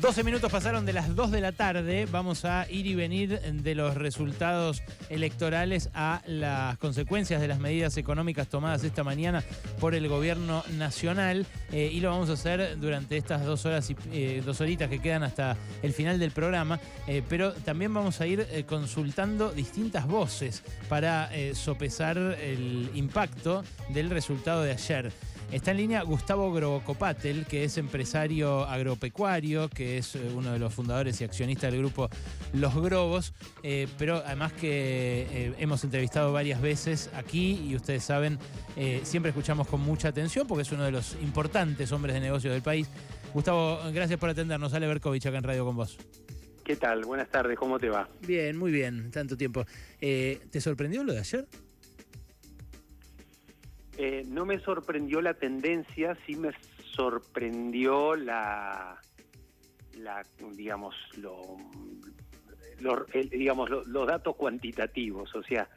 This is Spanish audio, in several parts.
12 minutos pasaron de las 2 de la tarde. Vamos a ir y venir de los resultados electorales a las consecuencias de las medidas económicas tomadas esta mañana por el gobierno nacional. Eh, y lo vamos a hacer durante estas dos horas y eh, dos horitas que quedan hasta el final del programa. Eh, pero también vamos a ir consultando distintas voces para sopesar el impacto del resultado de ayer. Está en línea Gustavo Grocopatel, que es empresario agropecuario, que es eh, uno de los fundadores y accionistas del grupo Los Grobos, eh, pero además que eh, hemos entrevistado varias veces aquí y ustedes saben, siempre escuchamos con mucha atención porque es uno de los importantes hombres de negocio del país. Gustavo, gracias por atendernos. Ale Berkovich acá en Radio con vos. ¿Qué tal? Buenas tardes, ¿cómo te va? Bien, muy bien, tanto tiempo. ¿Te sorprendió lo de ayer? Eh, no me sorprendió la tendencia, sí me sorprendió la, la digamos, lo, digamos los datos cuantitativos. O sea,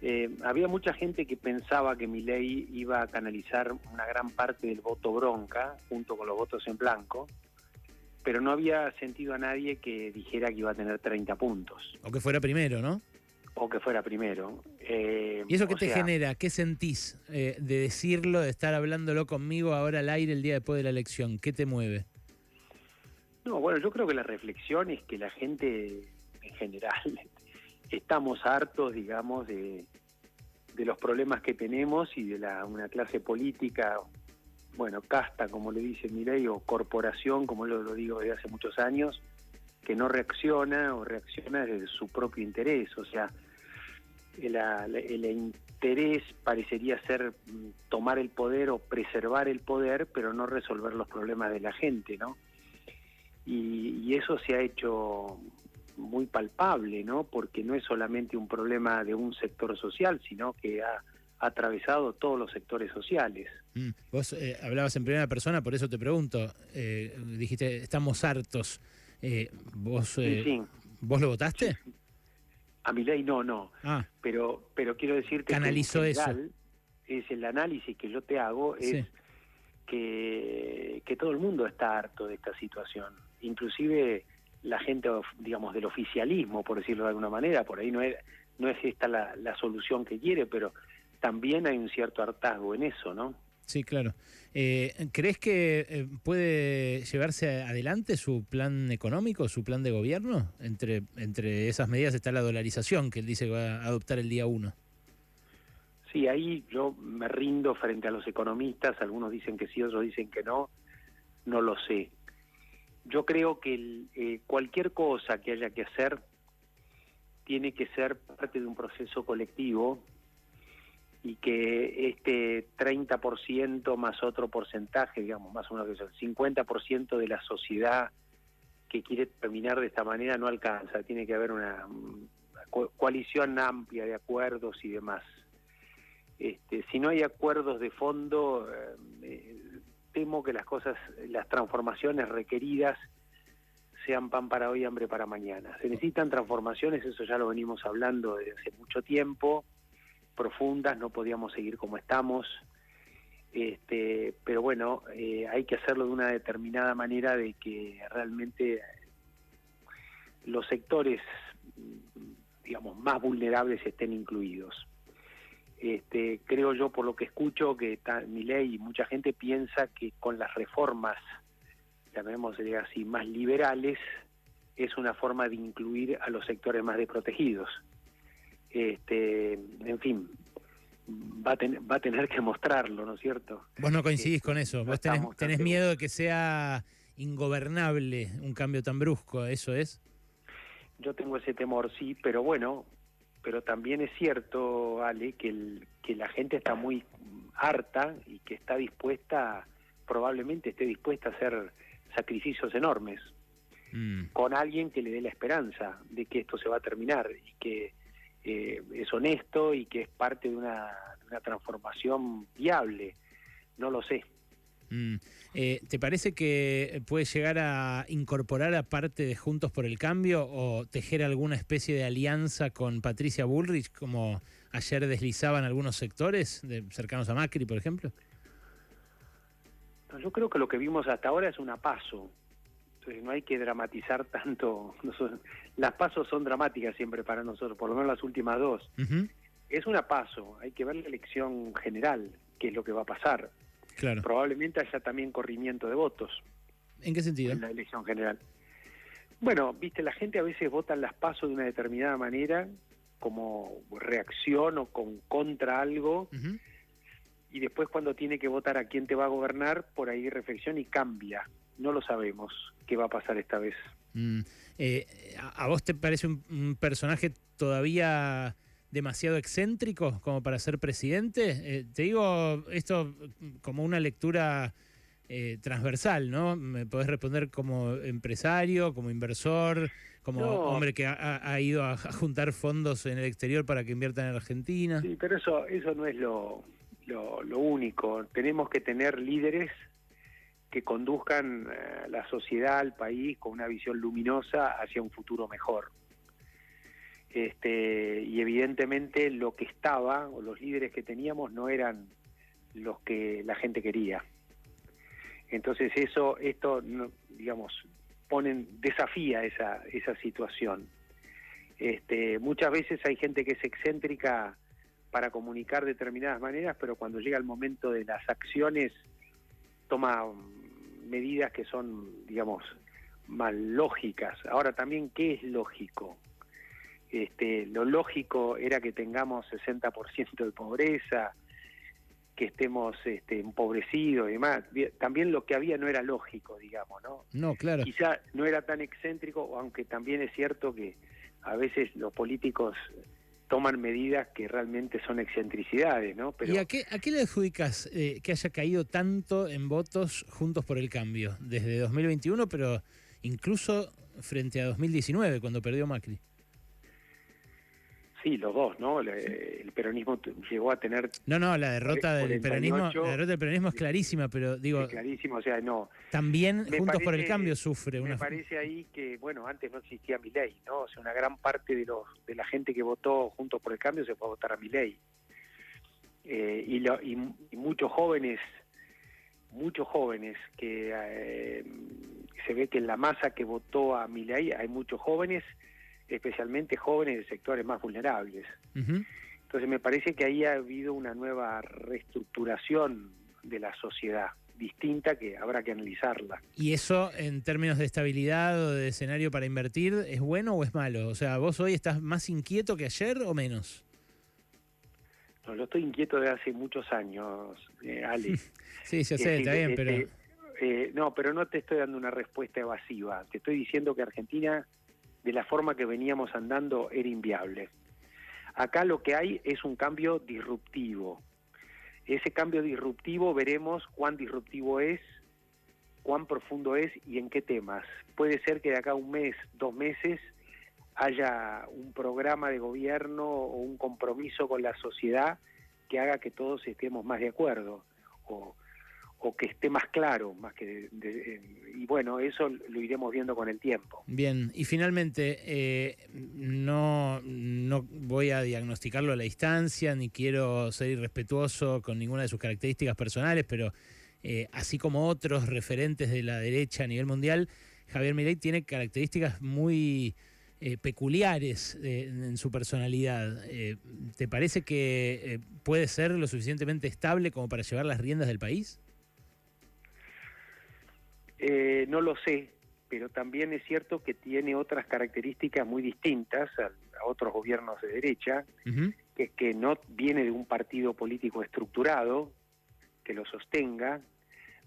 eh, había mucha gente que pensaba que mi ley iba a canalizar una gran parte del voto bronca junto con los votos en blanco, pero no había sentido a nadie que dijera que iba a tener 30 puntos. O que fuera primero, ¿no? O que fuera primero. Eh, ¿Y eso qué te genera? ¿Qué sentís eh, de decirlo, de estar hablándolo conmigo ahora al aire el día después de la elección? ¿Qué te mueve? No, bueno, yo creo que la reflexión es que la gente en general estamos hartos, digamos, de, de los problemas que tenemos y de la, una clase política, bueno, casta, como le dice Mirey, o corporación, como lo, lo digo desde hace muchos años, que no reacciona o reacciona desde su propio interés. O sea, el, interés parecería ser mm, tomar el poder o preservar el poder, pero no resolver los problemas de la gente, ¿no? Y, eso se ha hecho muy palpable, ¿no? Porque no es solamente un problema de un sector social, sino que ha, atravesado todos los sectores sociales. Mm. Vos eh, hablabas en primera persona, por eso te pregunto. Eh, dijiste, estamos hartos. Eh, ¿vos, eh, ¿Vos lo votaste? A mi ley no, no. Ah. Pero, pero quiero decirte Canalizó eso. es el análisis que yo te hago es que, que todo el mundo está harto de esta situación. Inclusive la gente, digamos, del oficialismo, por decirlo de alguna manera, por ahí no es, no es esta la, la solución que quiere, pero también hay un cierto hartazgo en eso, ¿no? Sí, claro. Eh, ¿Crees que eh, puede llevarse adelante su plan económico, su plan de gobierno? Entre, entre esas medidas está la dolarización que él dice que va a adoptar el día 1. Sí, ahí yo me rindo frente a los economistas, algunos dicen que sí, otros dicen que no, no lo sé. Yo creo que eh, cualquier cosa que haya que hacer tiene que ser parte de un proceso colectivo y que este 30% más otro porcentaje, digamos, más o menos que el 50% de la sociedad que quiere terminar de esta manera no alcanza, tiene que haber una, coalición amplia de acuerdos y demás. Este, si no hay acuerdos de fondo, eh, eh, temo que las cosas, las transformaciones requeridas sean pan para hoy, hambre para mañana. Se necesitan transformaciones, eso ya lo venimos hablando desde hace mucho tiempo profundas, no podíamos seguir como estamos. Este, pero bueno, eh, hay que hacerlo de una determinada manera de que realmente los sectores, digamos, más vulnerables estén incluidos. Este, creo yo, por lo que escucho, que mi ley y mucha gente piensa que con las reformas, llamémosle así, más liberales, es una forma de incluir a los sectores más desprotegidos este, en fin, va a, va a tener que mostrarlo, ¿no es cierto? Vos no coincidís con eso, vos tenés, miedo de que sea ingobernable un cambio tan brusco, ¿eso es? Yo tengo ese temor, sí, pero bueno, pero también es cierto, Ale, que, el, que la gente está muy harta y que está dispuesta, probablemente esté dispuesta a hacer sacrificios enormes mm. con alguien que le dé la esperanza de que esto se va a terminar y que eh, es honesto y que es parte de una, transformación viable. No lo sé. Mm. Eh, ¿Te parece que puede llegar a incorporar a parte de Juntos por el Cambio o tejer alguna especie de alianza con Patricia Bullrich, como ayer deslizaban algunos sectores de, cercanos a Macri, por ejemplo? yo creo que lo que vimos hasta ahora es una paso. Entonces no hay que dramatizar tanto. Las pasos son dramáticas siempre para nosotros, por lo menos las últimas dos. Es una paso, hay que ver la elección general, qué es lo que va a pasar. Claro. Probablemente haya también corrimiento de votos. ¿En qué sentido? En la elección general. Bueno, viste, la gente a veces vota las pasos de una determinada manera, como reacción o con contra algo, y después cuando tiene que votar a quién te va a gobernar, por ahí reflexión y cambia. No lo sabemos qué va a pasar esta vez. Mm, eh, ¿A vos te parece un, personaje todavía demasiado excéntrico como para ser presidente? Eh, te digo esto como una lectura eh, transversal, ¿no? Me podés responder como empresario, como inversor, como hombre que ha, ido a, juntar fondos en el exterior para que inviertan en Argentina. Sí, pero eso, eso no es lo, lo, único. Tenemos que tener líderes que conduzcan eh, la sociedad, al país, con una visión luminosa hacia un futuro mejor. Este, y evidentemente lo que estaba, o los líderes que teníamos, no eran los que la gente quería. Entonces eso, esto, digamos, ponen, desafía esa, esa situación. Este, muchas veces hay gente que es excéntrica para comunicar determinadas maneras, pero cuando llega el momento de las acciones toma medidas que son, digamos, mal lógicas. Ahora también, ¿qué es lógico? Este, lo lógico era que tengamos 60% de pobreza, que estemos este, empobrecidos y demás. También lo que había no era lógico, digamos, ¿no? No, claro. Quizá no era tan excéntrico, aunque también es cierto que a veces los políticos toman medidas que realmente son excentricidades, ¿no? Pero... ¿Y a qué, le adjudicas eh, que haya caído tanto en votos juntos por el cambio? Desde 2021, pero incluso frente a 2019, cuando perdió Macri. Sí, los dos, ¿no? El peronismo llegó a tener... No, no, la derrota del peronismo, la derrota del peronismo es clarísima, pero digo... Es clarísimo, o sea, no... También Juntos por el Cambio sufre una... Me parece ahí que, bueno, antes no existía mi ley, ¿no? O sea, una gran parte de los de la gente que votó Juntos por el Cambio se fue a votar a mi ley. Eh, y, lo, y, muchos jóvenes, muchos jóvenes que eh, se ve que en la masa que votó a mi ley hay muchos jóvenes especialmente jóvenes de sectores más vulnerables. Entonces me parece que ahí ha habido una nueva reestructuración de la sociedad distinta que habrá que analizarla. ¿Y eso en términos de estabilidad o de escenario para invertir es bueno o es malo? O sea, ¿vos hoy estás más inquieto que ayer o menos? No, yo estoy inquieto desde hace muchos años, eh, Ale. sí, ya sé, está bien, pero... Eh, no, pero no te estoy dando una respuesta evasiva. Te estoy diciendo que Argentina de la forma que veníamos andando era inviable. Acá lo que hay es un cambio disruptivo. Ese cambio disruptivo veremos cuán disruptivo es, cuán profundo es y en qué temas. Puede ser que de acá a un mes, dos meses, haya un programa de gobierno o un compromiso con la sociedad que haga que todos estemos más de acuerdo. O o que esté más claro, más que y bueno, eso lo iremos viendo con el tiempo. Bien, y finalmente, eh, no, no voy a diagnosticarlo a la distancia, ni quiero ser irrespetuoso con ninguna de sus características personales, pero eh, así como otros referentes de la derecha a nivel mundial, Javier Milei tiene características muy eh, peculiares en su personalidad. ¿Te parece que puede ser lo suficientemente estable como para llevar las riendas del país? Eh, no lo sé, pero también es cierto que tiene otras características muy distintas a, otros gobiernos de derecha, que es que no viene de un partido político estructurado que lo sostenga,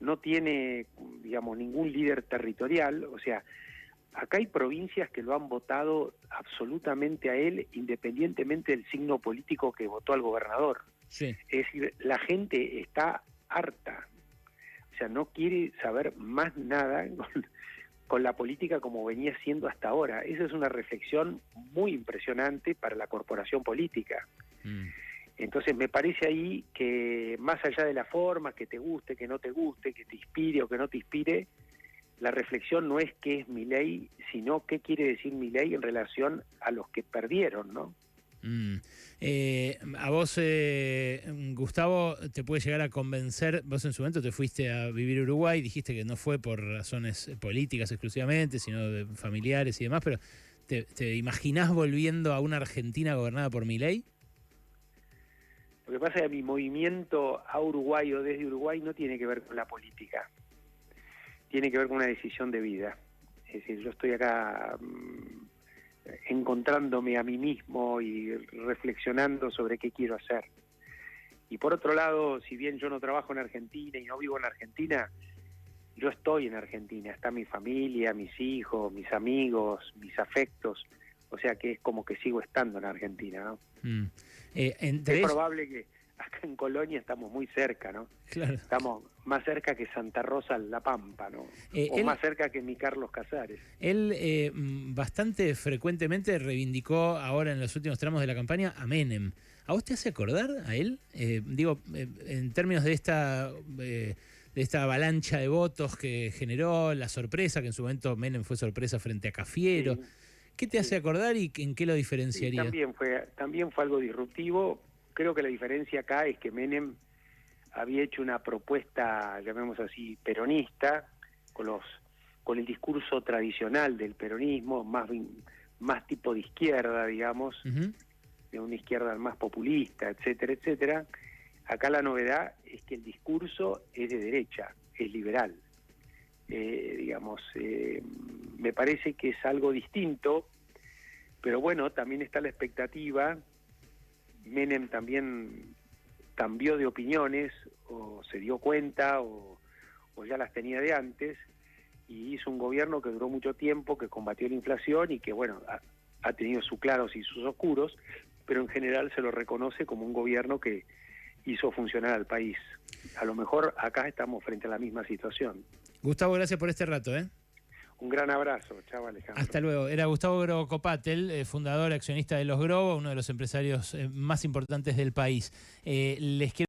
no tiene, digamos, ningún líder territorial, o sea, acá hay provincias que lo han votado absolutamente a él, independientemente del signo político que votó al gobernador. Es decir, la gente está harta sea, no quiere saber más nada con, la política como venía siendo hasta ahora. Esa es una reflexión muy impresionante para la corporación política. Mm. Entonces me parece ahí que más allá de la forma, que te guste, que no te guste, que te inspire o que no te inspire, la reflexión no es qué es mi ley, sino qué quiere decir mi ley en relación a los que perdieron, ¿no? Mm. Eh, a vos, eh, Gustavo, te puede llegar a convencer, vos en su momento te fuiste a vivir Uruguay, dijiste que no fue por razones políticas exclusivamente, sino de familiares y demás, pero ¿te, te imaginás volviendo a una Argentina gobernada por Milei? Lo que pasa es que mi movimiento a Uruguay o desde Uruguay no tiene que ver con la política, tiene que ver con una decisión de vida. Es decir, yo estoy acá mm, encontrándome a mí mismo y reflexionando sobre qué quiero hacer. Y por otro lado, si bien yo no trabajo en Argentina y no vivo en Argentina, yo estoy en Argentina, está mi familia, mis hijos, mis amigos, mis afectos, o sea que es como que sigo estando en Argentina, ¿no? Mm. Eh, es probable que acá en Colonia estamos muy cerca, ¿no? Claro. Estamos más cerca que Santa Rosa La Pampa, ¿no? Eh, o más cerca que mi Carlos Casares. Él eh, bastante frecuentemente reivindicó ahora en los últimos tramos de la campaña a Menem. ¿A vos te hace acordar a él? digo, en términos de esta de esta avalancha de votos que generó, la sorpresa, que en su momento Menem fue sorpresa frente a Cafiero. ¿Qué te hace acordar y en qué lo diferenciaría? también, fue, también fue algo disruptivo. Creo que la diferencia acá es que Menem había hecho una propuesta, llamemos así, peronista, con los con el discurso tradicional del peronismo, más, más tipo de izquierda, digamos, de una izquierda más populista, etcétera, etcétera. Acá la novedad es que el discurso es de derecha, es liberal. Eh, digamos, eh, me parece que es algo distinto, pero bueno, también está la expectativa. Menem también cambió de opiniones, o se dio cuenta, o, ya las tenía de antes, y hizo un gobierno que duró mucho tiempo, que combatió la inflación y que, bueno, ha, tenido sus claros y sus oscuros, pero en general se lo reconoce como un gobierno que hizo funcionar al país. A lo mejor acá estamos frente a la misma situación. Gustavo, gracias por este rato. ¿eh? Un gran abrazo, chao Alejandro. Hasta luego. Era Gustavo Grobo Copatel, eh, fundador, accionista de Los Grobo, uno de los empresarios eh, más importantes del país. les quiero